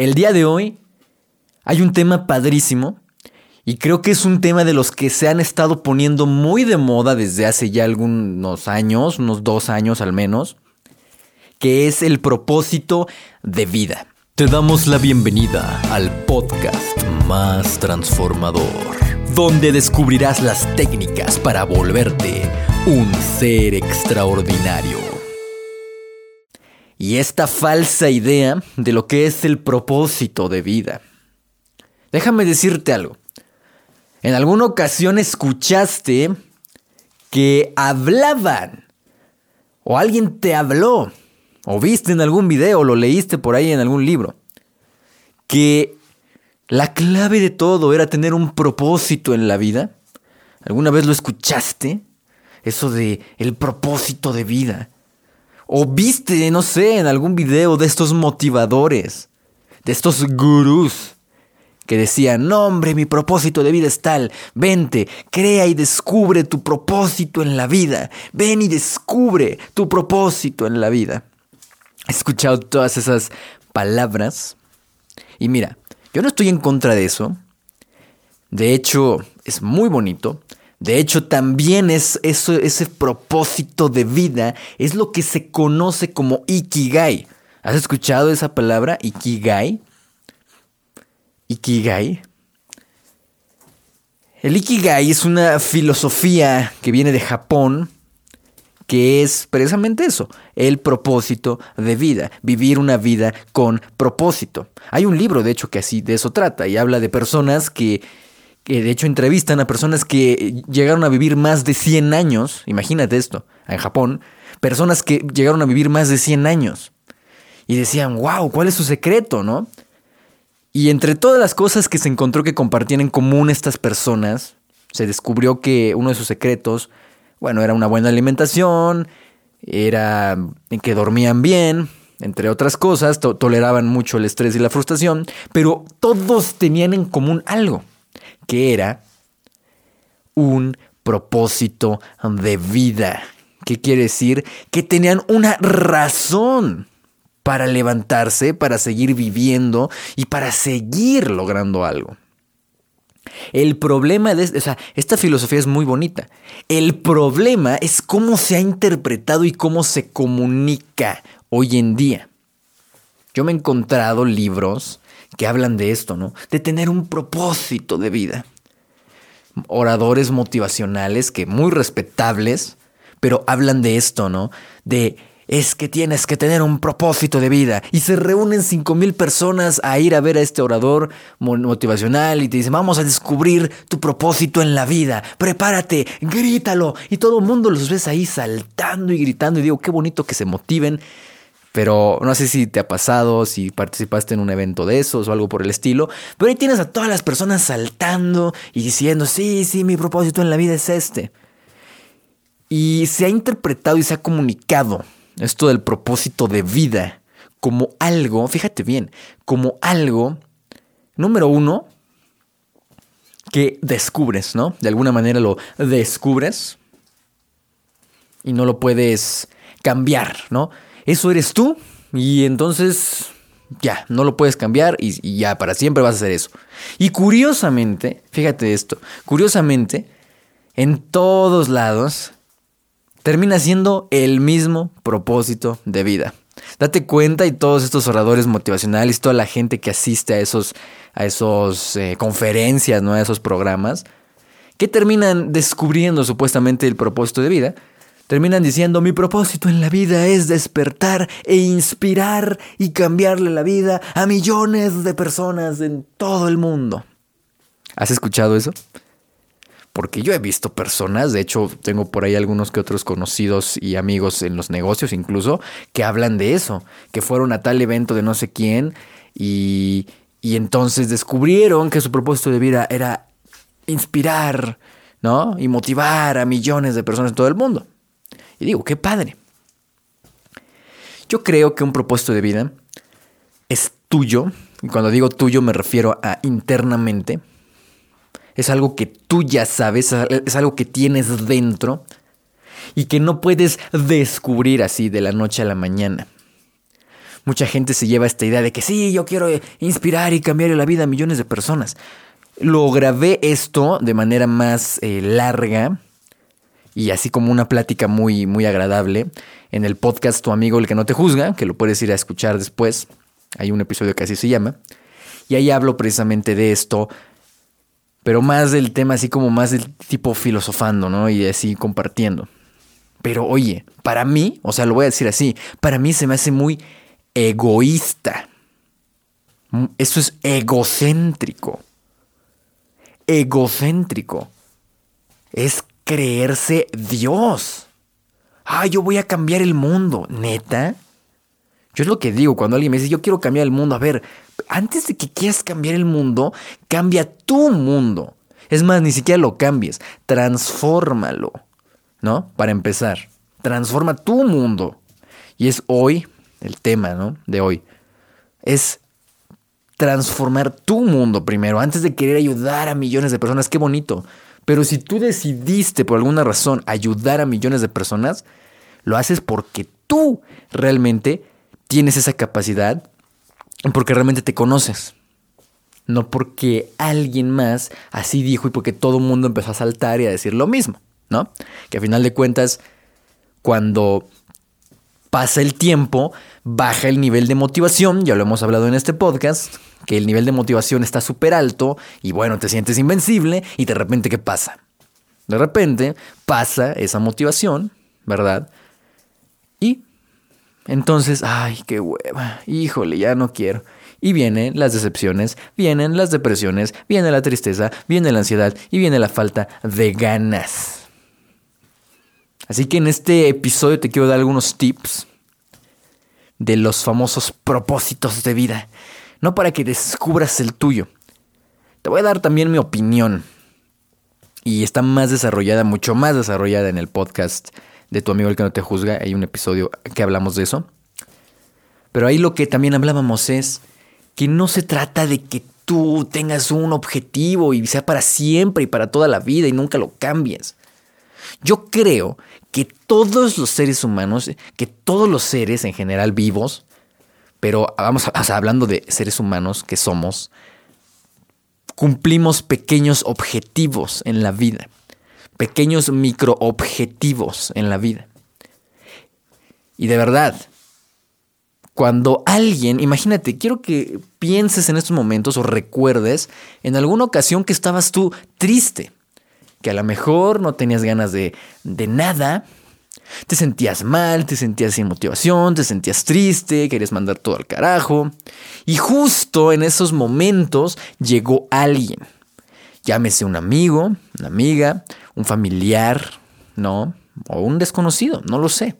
El día de hoy hay un tema padrísimo y creo que es un tema de los que se han estado poniendo muy de moda desde hace ya algunos años, unos dos años al menos, que es el propósito de vida. Te damos la bienvenida al podcast más transformador, donde descubrirás las técnicas para volverte un ser extraordinario. Y esta falsa idea de lo que es el propósito de vida. Déjame decirte algo. En alguna ocasión escuchaste que hablaban, o alguien te habló, o viste en algún video, o lo leíste por ahí en algún libro, que la clave de todo era tener un propósito en la vida. ¿Alguna vez lo escuchaste? Eso de el propósito de vida. O viste, no sé, en algún video de estos motivadores, de estos gurús que decían, no hombre, mi propósito de vida es tal, vente, crea y descubre tu propósito en la vida, ven y descubre tu propósito en la vida. He escuchado todas esas palabras y mira, yo no estoy en contra de eso, de hecho es muy bonito, de hecho, también es ese propósito de vida es lo que se conoce como Ikigai. ¿Has escuchado esa palabra, Ikigai? Ikigai. El Ikigai es una filosofía que viene de Japón, que es precisamente eso, el propósito de vida, vivir una vida con propósito. Hay un libro, de hecho, que así de eso trata y habla de personas que, que de hecho entrevistan a personas que llegaron a vivir más de 100 años, imagínate esto, en Japón, personas que llegaron a vivir más de 100 años. Y decían, wow, ¿cuál es su secreto, no? Y entre todas las cosas que se encontró que compartían en común estas personas, se descubrió que uno de sus secretos, bueno, era una buena alimentación, era que dormían bien, entre otras cosas, toleraban mucho el estrés y la frustración, pero todos tenían en común algo, que era un propósito de vida. ¿Qué quiere decir? Que tenían una razón para levantarse, para seguir viviendo y para seguir logrando algo. El problema de esta filosofía es muy bonita. El problema es cómo se ha interpretado y cómo se comunica hoy en día. Yo me he encontrado libros que hablan de esto, ¿no? De tener un propósito de vida. Oradores motivacionales que muy respetables, pero hablan de esto, ¿no? De es que tienes que tener un propósito de vida. Y se reúnen cinco mil personas a ir a ver a este orador motivacional y te dicen, vamos a descubrir tu propósito en la vida. Prepárate, grítalo. Y todo el mundo los ves ahí saltando y gritando. Y digo, qué bonito que se motiven. Pero no sé si te ha pasado, si participaste en un evento de esos o algo por el estilo. Pero ahí tienes a todas las personas saltando y diciendo, sí, sí, mi propósito en la vida es este. Y se ha interpretado y se ha comunicado esto del propósito de vida como algo, fíjate bien, como algo, número uno, que descubres, ¿no? De alguna manera lo descubres y no lo puedes cambiar, ¿no? Eso eres tú y entonces ya, no lo puedes cambiar y, ya, para siempre vas a hacer eso. Y curiosamente, fíjate esto, curiosamente, en todos lados termina siendo el mismo propósito de vida. Date cuenta y todos estos oradores motivacionales, toda la gente que asiste a esos, a esos eh, conferencias, ¿no? a esos programas, que terminan descubriendo supuestamente el propósito de vida, terminan diciendo mi propósito en la vida es despertar e inspirar y cambiarle la vida a millones de personas en todo el mundo. ¿Has escuchado eso? porque yo he visto personas, de hecho tengo por ahí algunos que otros conocidos y amigos en los negocios incluso, que hablan de eso, que fueron a tal evento de no sé quién y, y entonces descubrieron que su propósito de vida era inspirar, ¿no? Y motivar a millones de personas en todo el mundo. Y digo, qué padre. Yo creo que un propósito de vida es tuyo, y cuando digo tuyo me refiero a internamente, es algo que tú ya sabes, es algo que tienes dentro y que no puedes descubrir así de la noche a la mañana. mucha gente se lleva esta idea de que sí, yo quiero inspirar y cambiar la vida a millones de personas. Lo grabé esto de manera más eh, larga y así como una plática muy, muy agradable en el podcast Tu amigo el que no te juzga, que lo puedes ir a escuchar después. Hay un episodio que así se llama. Y ahí hablo precisamente de esto, pero más del tema así como más del tipo filosofando, ¿no? Y así compartiendo. Pero oye, para mí, o sea, lo voy a decir así, para mí se me hace muy egoísta. Eso es egocéntrico. Egocéntrico. Es creerse Dios. Ah, yo voy a cambiar el mundo. ¿Neta? Yo es lo que digo cuando alguien me dice, yo quiero cambiar el mundo. A ver, antes de que quieras cambiar el mundo, cambia tu mundo. Es más, ni siquiera lo cambies, transfórmalo. ¿no? Para empezar, transforma tu mundo. Y es hoy el tema, ¿no? De hoy. Es transformar tu mundo primero, antes de querer ayudar a millones de personas. Qué bonito. Pero si tú decidiste por alguna razón ayudar a millones de personas, lo haces porque tú realmente tienes esa capacidad, porque realmente te conoces. No porque alguien más así dijo y porque todo el mundo empezó a saltar y a decir lo mismo. ¿no? Que a final de cuentas, cuando pasa el tiempo, baja el nivel de motivación, ya lo hemos hablado en este podcast, que el nivel de motivación está súper alto y bueno, te sientes invencible y de repente, ¿qué pasa? De repente pasa esa motivación, ¿verdad? Y entonces, ay, qué hueva, híjole, ya no quiero. Y vienen las decepciones, vienen las depresiones, viene la tristeza, viene la ansiedad y viene la falta de ganas. Así que en este episodio te quiero dar algunos tips de los famosos propósitos de vida. No para que descubras el tuyo. Te voy a dar también mi opinión. Y está más desarrollada, mucho más desarrollada en el podcast de tu amigo el que no te juzga. Hay un episodio que hablamos de eso. Pero ahí lo que también hablábamos es que no se trata de que tú tengas un objetivo y sea para siempre y para toda la vida y nunca lo cambies. Yo creo que todos los seres humanos, que todos los seres en general vivos, pero vamos hablando de seres humanos que somos, cumplimos pequeños objetivos en la vida, pequeños microobjetivos en la vida. Y de verdad, cuando alguien, imagínate, quiero que pienses en estos momentos o recuerdes en alguna ocasión que estabas tú triste que a lo mejor no tenías ganas de, de nada, te sentías mal, te sentías sin motivación, te sentías triste, querías mandar todo al carajo. Y justo en esos momentos llegó alguien. Llámese un amigo, una amiga, un familiar, ¿no? O un desconocido, no lo sé.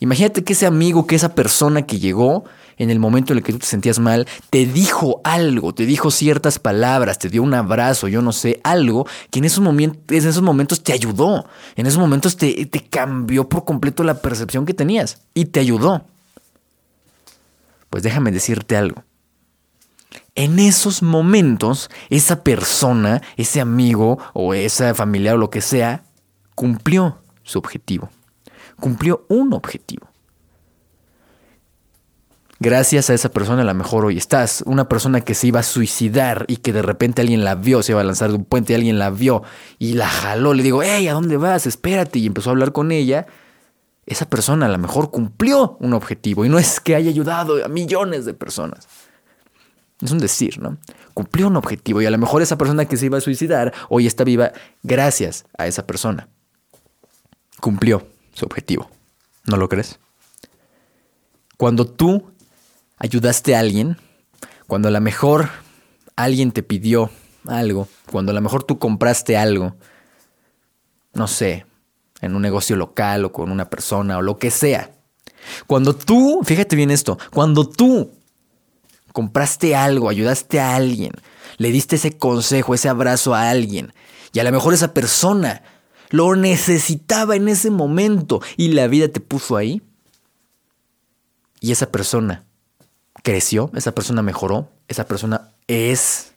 Imagínate que ese amigo, que esa persona que llegó, en el momento en el que tú te sentías mal, te dijo algo, te dijo ciertas palabras, te dio un abrazo, yo no sé, algo que en esos momentos, te ayudó, en esos momentos te, te cambió por completo la percepción que tenías y te ayudó. Pues déjame decirte algo. En esos momentos, esa persona, ese amigo o esa familia o lo que sea, cumplió su objetivo. Cumplió un objetivo gracias a esa persona a lo mejor hoy estás. Una persona que se iba a suicidar y que de repente alguien la vio, se iba a lanzar de un puente y alguien la vio y la jaló. Le digo, hey, ¿a dónde vas? Espérate. Y empezó a hablar con ella. Esa persona a lo mejor cumplió un objetivo y no es que haya ayudado a millones de personas. Es un decir, ¿no? Cumplió un objetivo y a lo mejor esa persona que se iba a suicidar hoy está viva gracias a esa persona. Cumplió su objetivo. ¿No lo crees? Cuando tú ayudaste a alguien, cuando a lo mejor alguien te pidió algo, cuando a lo mejor tú compraste algo, no sé, en un negocio local o con una persona o lo que sea. Cuando tú, fíjate bien esto, cuando tú compraste algo, ayudaste a alguien, le diste ese consejo, ese abrazo a alguien, y a lo mejor esa persona lo necesitaba en ese momento y la vida te puso ahí, y esa persona creció, esa persona mejoró, esa persona es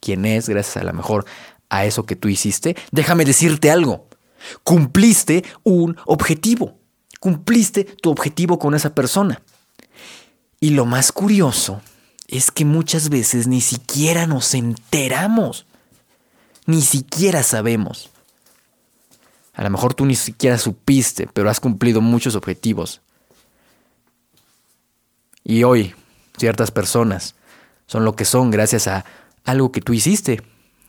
quien es gracias a lo mejor a eso que tú hiciste, déjame decirte algo. Cumpliste un objetivo. Cumpliste tu objetivo con esa persona. Y lo más curioso es que muchas veces ni siquiera nos enteramos, ni siquiera sabemos. A lo mejor tú ni siquiera supiste, pero has cumplido muchos objetivos. Y hoy, ciertas personas son lo que son gracias a algo que tú hiciste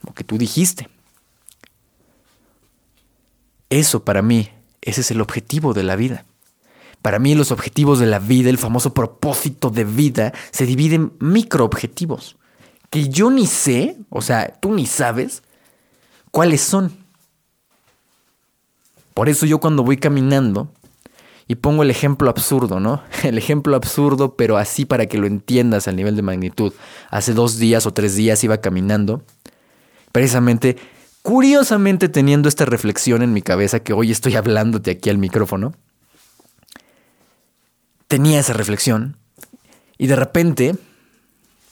o que tú dijiste. Eso para mí, ese es el objetivo de la vida. Para mí los objetivos de la vida, el famoso propósito de vida, se dividen en microobjetivos. Que yo ni sé, o sea, tú ni sabes cuáles son. Por eso yo cuando voy caminando, y pongo el ejemplo absurdo, ¿no? El ejemplo absurdo, pero así para que lo entiendas al nivel de magnitud. Hace dos días o tres días iba caminando, precisamente, curiosamente teniendo esta reflexión en mi cabeza que hoy estoy hablándote aquí al micrófono tenía esa reflexión y de repente,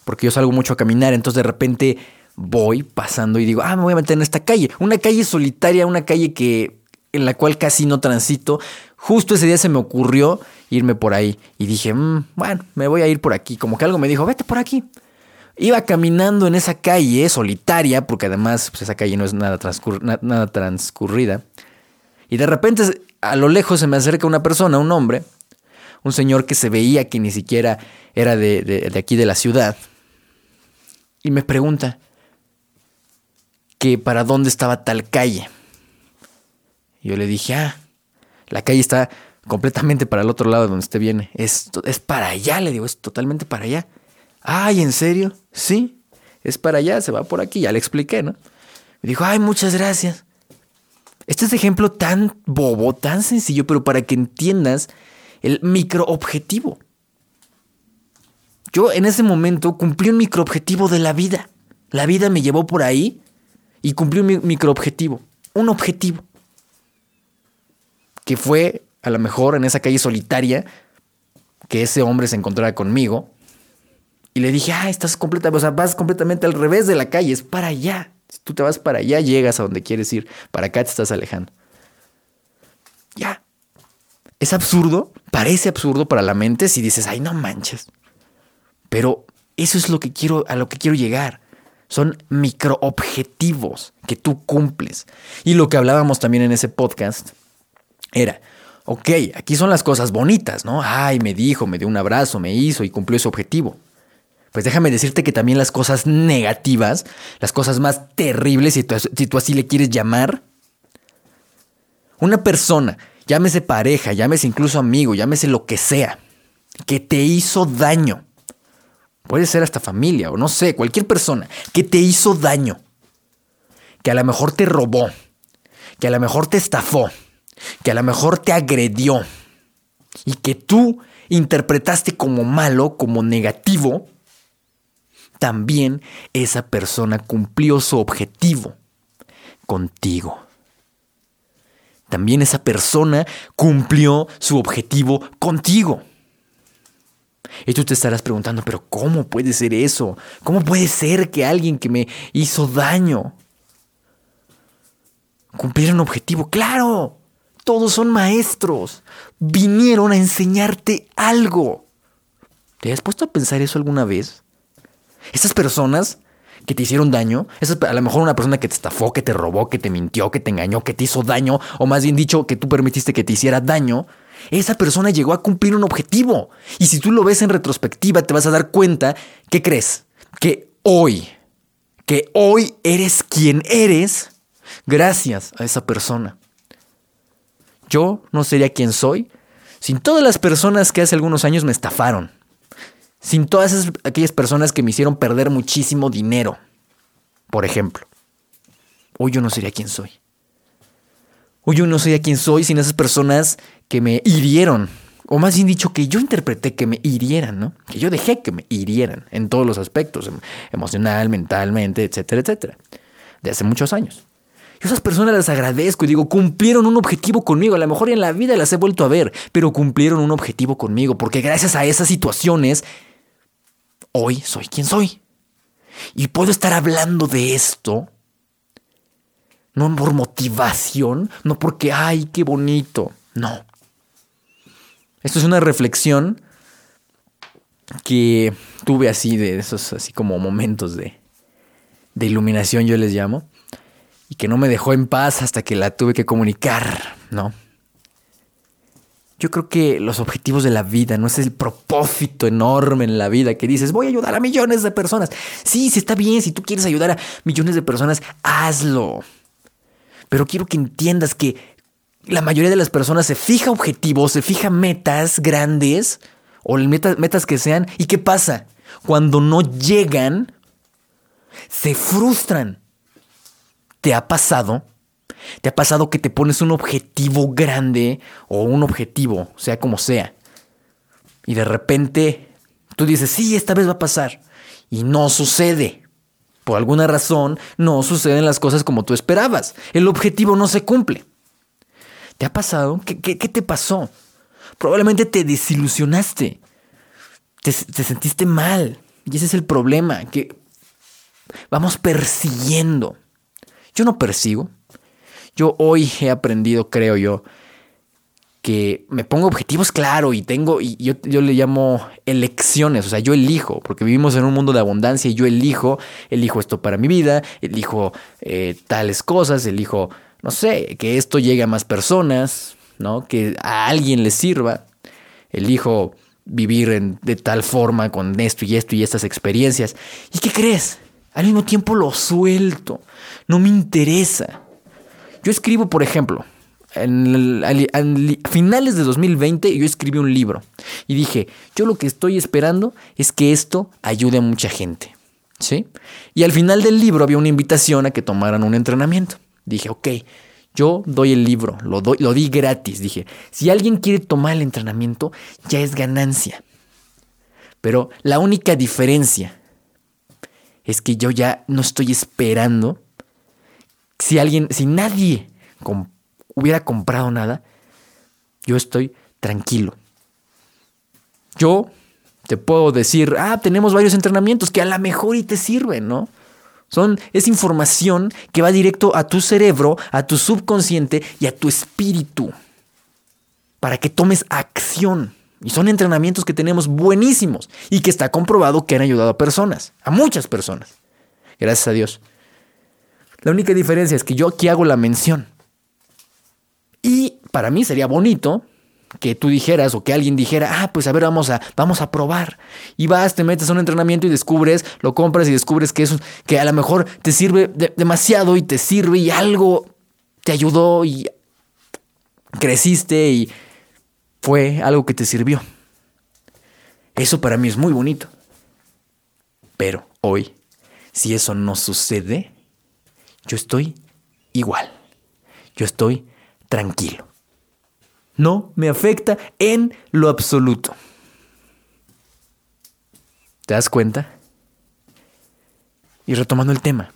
porque yo salgo mucho a caminar, entonces de repente voy pasando y digo, ah, me voy a meter en esta calle, una calle solitaria, una calle que en la cual casi no transito. Justo ese día se me ocurrió irme por ahí y dije, mm, bueno, me voy a ir por aquí, como que algo me dijo, vete por aquí. Iba caminando en esa calle solitaria, porque además pues, esa calle no es nada, nada transcurrida. Y de repente a lo lejos se me acerca una persona, un hombre, un señor que se veía que ni siquiera era de, aquí de la ciudad, y me pregunta que para dónde estaba tal calle. Yo le dije, ah, la calle está completamente para el otro lado de donde usted viene. Es, es para allá, le digo, es totalmente para allá. Ay, ¿en serio? Sí, es para allá, se va por aquí, ya le expliqué, ¿no? Me dijo, ay, muchas gracias. Este es ejemplo tan bobo, tan sencillo, pero para que entiendas el microobjetivo. Yo en ese momento cumplí un microobjetivo de la vida. La vida me llevó por ahí y cumplí un microobjetivo. Un objetivo. Que fue, a lo mejor, en esa calle solitaria, que ese hombre se encontrara conmigo. Y le dije, ah, estás completamente, o sea, vas completamente al revés de la calle, es para allá. Si tú te vas para allá, llegas a donde quieres ir. Para acá te estás alejando. Ya. Es absurdo, parece absurdo para la mente si dices, ay, no manches. Pero eso es lo que quiero, a lo que quiero llegar. Son microobjetivos que tú cumples. Y lo que hablábamos también en ese podcast era, ok, aquí son las cosas bonitas, ¿no? Ay, me dijo, me dio un abrazo, me hizo y cumplió ese objetivo. Pues déjame decirte que también las cosas negativas, las cosas más terribles, si si tú así le quieres llamar, una persona llámese pareja, llámese incluso amigo, llámese lo que sea, que te hizo daño. Puede ser hasta familia o no sé, cualquier persona que te hizo daño, que a lo mejor te robó, que a lo mejor te estafó, que a lo mejor te agredió y que tú interpretaste como malo, como negativo, también esa persona cumplió su objetivo contigo también esa persona cumplió su objetivo contigo. Y tú te estarás preguntando, pero ¿cómo puede ser eso? ¿Cómo puede ser que alguien que me hizo daño cumpliera un objetivo? Claro, todos son maestros. Vinieron a enseñarte algo. ¿Te has puesto a pensar eso alguna vez? Esas personas que te hicieron daño, es a lo mejor una persona que te estafó, que te robó, que te mintió, que te engañó, que te hizo daño, o más bien dicho, que tú permitiste que te hiciera daño, esa persona llegó a cumplir un objetivo. Y si tú lo ves en retrospectiva, te vas a dar cuenta, ¿qué crees? Que hoy, que hoy eres quien eres gracias a esa persona. Yo no sería quien soy sin todas las personas que hace algunos años me estafaron sin todas aquellas personas que me hicieron perder muchísimo dinero, por ejemplo. Hoy yo no sería quien soy. Hoy yo no sería quien soy sin esas personas que me hirieron. O más bien dicho, que yo interpreté que me hirieran, ¿no? Que yo dejé que me hirieran en todos los aspectos, em, emocional, mentalmente, etcétera, etcétera. De hace muchos años. Y esas personas las agradezco y digo, cumplieron un objetivo conmigo. A lo mejor en la vida las he vuelto a ver, pero cumplieron un objetivo conmigo, porque gracias a esas situaciones hoy soy quien soy. Y puedo estar hablando de esto, no por motivación, no porque, ay, qué bonito, no. Esto es una reflexión que tuve así de esos así como momentos de, de iluminación yo les llamo y que no me dejó en paz hasta que la tuve que comunicar, ¿no? Yo creo que los objetivos de la vida, no es el propósito enorme en la vida que dices, voy a ayudar a millones de personas. Sí, sí está bien, si tú quieres ayudar a millones de personas, hazlo. Pero quiero que entiendas que la mayoría de las personas se fija objetivos, se fija metas grandes o metas, metas que sean. ¿Y qué pasa? Cuando no llegan, se frustran. ¿Te ha pasado? ¿Te ha pasado que te pones un objetivo grande o un objetivo, sea como sea? Y de repente tú dices, sí, esta vez va a pasar. Y no sucede. Por alguna razón, no suceden las cosas como tú esperabas. El objetivo no se cumple. ¿Te ha pasado? ¿Qué, qué, te pasó? Probablemente te desilusionaste. Te, te sentiste mal. Y ese es el problema, que vamos persiguiendo. Yo no persigo. Yo hoy he aprendido, creo yo, que me pongo objetivos claro y tengo, y yo, yo, le llamo elecciones, o sea, yo elijo, porque vivimos en un mundo de abundancia y yo elijo, elijo esto para mi vida, elijo eh, tales cosas, elijo, no sé, que esto llegue a más personas, ¿no? Que a alguien le sirva, elijo vivir de tal forma con esto y esto y estas experiencias. ¿Y qué crees? Al mismo tiempo lo suelto, no me interesa. Yo escribo, por ejemplo, en, finales de 2020 yo escribí un libro y dije, yo lo que estoy esperando es que esto ayude a mucha gente. ¿Sí? Y al final del libro había una invitación a que tomaran un entrenamiento. Dije, ok, yo doy el libro, lo, doy, lo di gratis. Dije, si alguien quiere tomar el entrenamiento, ya es ganancia. Pero la única diferencia es que yo ya no estoy esperando. Si alguien, si nadie hubiera comprado nada, yo estoy tranquilo. Yo te puedo decir, ah, tenemos varios entrenamientos que a lo mejor y te sirven, ¿no? Son, es información que va directo a tu cerebro, a tu subconsciente y a tu espíritu para que tomes acción. Y son entrenamientos que tenemos buenísimos y que está comprobado que han ayudado a personas, a muchas personas. Gracias a Dios. La única diferencia es que yo aquí hago la mención. Y para mí sería bonito que tú dijeras o que alguien dijera, ah, pues a ver, vamos a, vamos a probar. Y vas, te metes a un entrenamiento y descubres, lo compras y descubres que, eso, que a lo mejor te sirve demasiado y te sirve y algo te ayudó y creciste y fue algo que te sirvió. Eso para mí es muy bonito. Pero hoy, si eso no sucede, yo estoy igual. Yo estoy tranquilo. No me afecta en lo absoluto. ¿Te das cuenta? Y retomando el tema,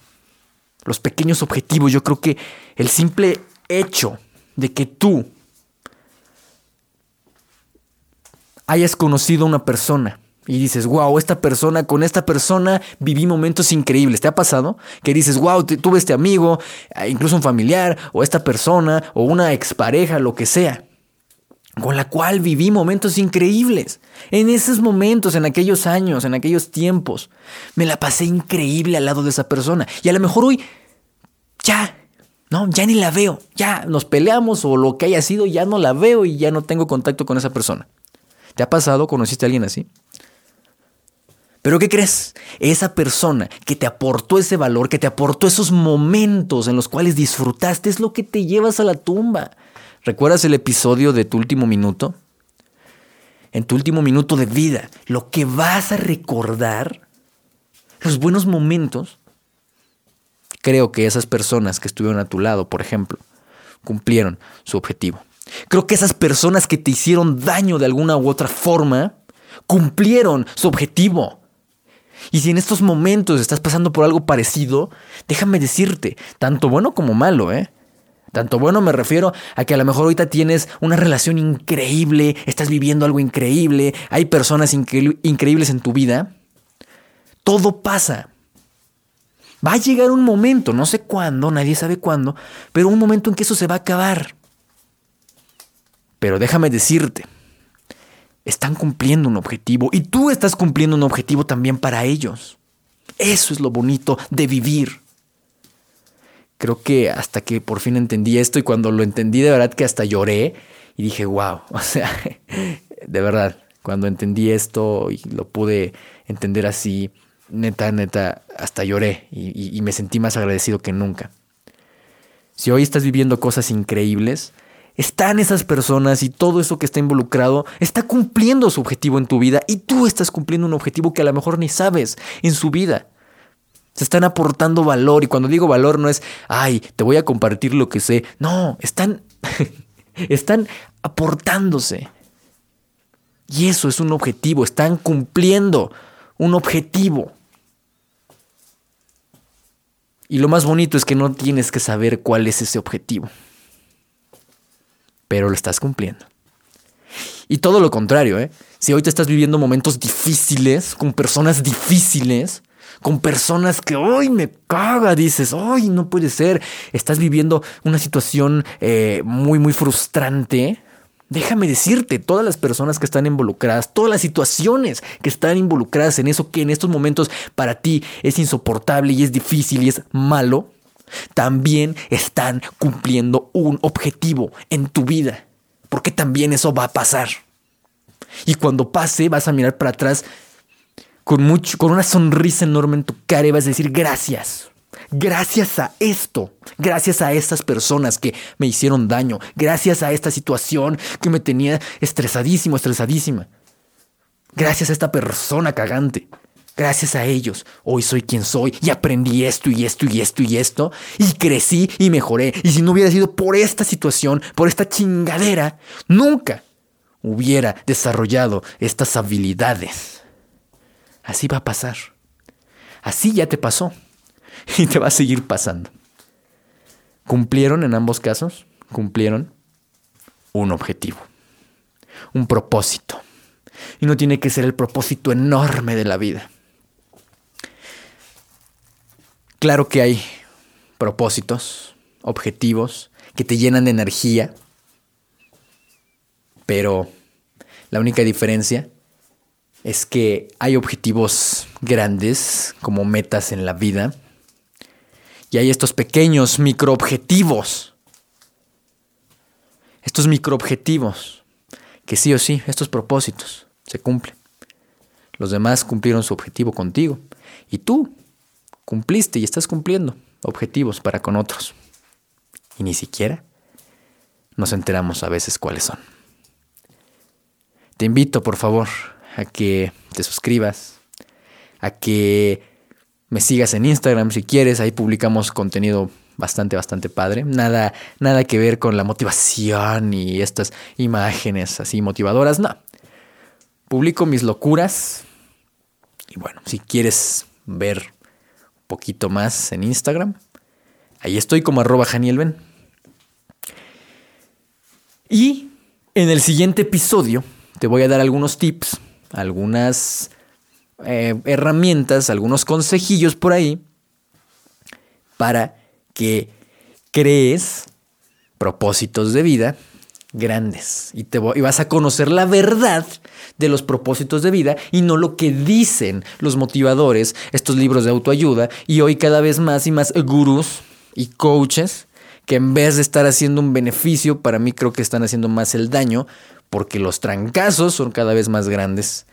los pequeños objetivos, yo creo que el simple hecho de que tú hayas conocido a una persona y dices, wow, esta persona, con esta persona viví momentos increíbles. ¿Te ha pasado? Que dices, wow, tuve este amigo, eh, incluso un familiar, o esta persona, o una expareja, lo que sea, con la cual viví momentos increíbles. En esos momentos, en aquellos años, en aquellos tiempos, me la pasé increíble al lado de esa persona. Y a lo mejor hoy, ya, no, ya ni la veo. Ya nos peleamos o lo que haya sido, ya no la veo y ya no tengo contacto con esa persona. ¿Te ha pasado? ¿Conociste a alguien así? Pero ¿qué crees? Esa persona que te aportó ese valor, que te aportó esos momentos en los cuales disfrutaste, es lo que te llevas a la tumba. ¿Recuerdas el episodio de tu último minuto? En tu último minuto de vida, lo que vas a recordar, los buenos momentos, creo que esas personas que estuvieron a tu lado, por ejemplo, cumplieron su objetivo. Creo que esas personas que te hicieron daño de alguna u otra forma cumplieron su objetivo. Y si en estos momentos estás pasando por algo parecido, déjame decirte, tanto bueno como malo, ¿eh? Tanto bueno me refiero a que a lo mejor ahorita tienes una relación increíble, estás viviendo algo increíble, hay personas increíbles en tu vida. Todo pasa. Va a llegar un momento, no sé cuándo, nadie sabe cuándo, pero un momento en que eso se va a acabar. Pero déjame decirte, están cumpliendo un objetivo y tú estás cumpliendo un objetivo también para ellos. Eso es lo bonito de vivir. Creo que hasta que por fin entendí esto y cuando lo entendí de verdad que hasta lloré y dije, wow, o sea, de verdad, cuando entendí esto y lo pude entender así, neta, neta, hasta lloré y, y me sentí más agradecido que nunca. Si hoy estás viviendo cosas increíbles, están esas personas y todo eso que está involucrado está cumpliendo su objetivo en tu vida y tú estás cumpliendo un objetivo que a lo mejor ni sabes en su vida. Se están aportando valor y cuando digo valor no es, ay, te voy a compartir lo que sé. No, están, están aportándose. Y eso es un objetivo, están cumpliendo un objetivo. Y lo más bonito es que no tienes que saber cuál es ese objetivo pero lo estás cumpliendo. Y todo lo contrario, ¿eh? Si hoy te estás viviendo momentos difíciles, con personas difíciles, con personas que hoy me caga, dices, hoy no puede ser, estás viviendo una situación eh, muy, muy frustrante. Déjame decirte, todas las personas que están involucradas, todas las situaciones que están involucradas en eso que en estos momentos para ti es insoportable y es difícil y es malo, también están cumpliendo un objetivo en tu vida. Porque también eso va a pasar. Y cuando pase, vas a mirar para atrás con, mucho, con una sonrisa enorme en tu cara y vas a decir gracias. Gracias a esto, gracias a estas personas que me hicieron daño, gracias a esta situación que me tenía estresadísimo, estresadísima. Gracias a esta persona cagante. Gracias a ellos, hoy soy quien soy y aprendí esto y esto y esto y esto y crecí y mejoré. Y si no hubiera sido por esta situación, por esta chingadera, nunca hubiera desarrollado estas habilidades. Así va a pasar. Así ya te pasó y te va a seguir pasando. ¿Cumplieron en ambos casos? Cumplieron un objetivo, un propósito. Y no tiene que ser el propósito enorme de la vida. Claro que hay propósitos, objetivos que te llenan de energía, pero la única diferencia es que hay objetivos grandes como metas en la vida y hay estos pequeños microobjetivos. Estos microobjetivos que sí o sí, estos propósitos se cumplen. Los demás cumplieron su objetivo contigo y tú cumpliste y estás cumpliendo objetivos para con otros. Y ni siquiera nos enteramos a veces cuáles son. Te invito, por favor, a que te suscribas, a que me sigas en Instagram si quieres, ahí publicamos contenido bastante, bastante padre. Nada, nada que ver con la motivación y estas imágenes así motivadoras, no. Publico mis locuras. Y bueno, si quieres ver poquito más en Instagram. Ahí estoy como arroba Janielben. Y en el siguiente episodio te voy a dar algunos tips, algunas eh, herramientas, algunos consejillos por ahí para que crees propósitos de vida grandes y, te y vas a conocer la verdad de los propósitos de vida y no lo que dicen los motivadores, estos libros de autoayuda y hoy cada vez más y más gurús y coaches que en vez de estar haciendo un beneficio, para mí creo que están haciendo más el daño porque los trancazos son cada vez más grandes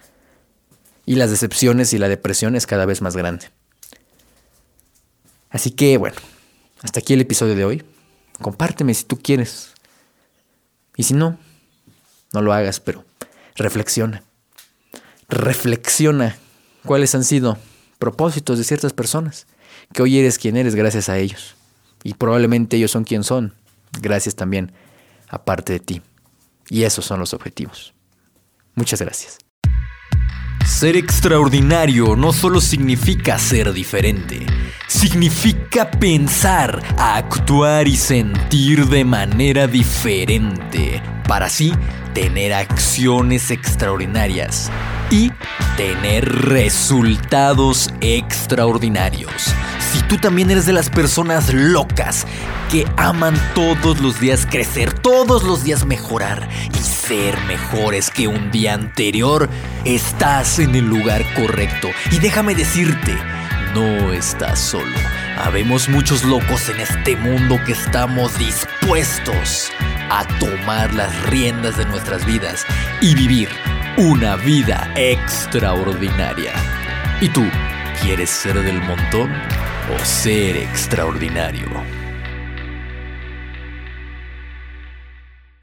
y las decepciones y la depresión es cada vez más grande. Así que bueno, hasta aquí el episodio de hoy. Compárteme si tú quieres. Y si no, no lo hagas, pero reflexiona. Reflexiona cuáles han sido propósitos de ciertas personas, que hoy eres quien eres gracias a ellos. Y probablemente ellos son quien son, gracias también a parte de ti. Y esos son los objetivos. Muchas gracias. Ser extraordinario no solo significa ser diferente significa pensar, actuar y sentir de manera diferente para así tener acciones extraordinarias y tener resultados extraordinarios. Si tú también eres de las personas locas que aman todos los días crecer, todos los días mejorar y ser mejores que un día anterior, estás en el lugar correcto. Y déjame decirte, no estás solo. Habemos muchos locos en este mundo que estamos dispuestos a tomar las riendas de nuestras vidas y vivir una vida extraordinaria. ¿Y tú quieres ser del montón o ser extraordinario?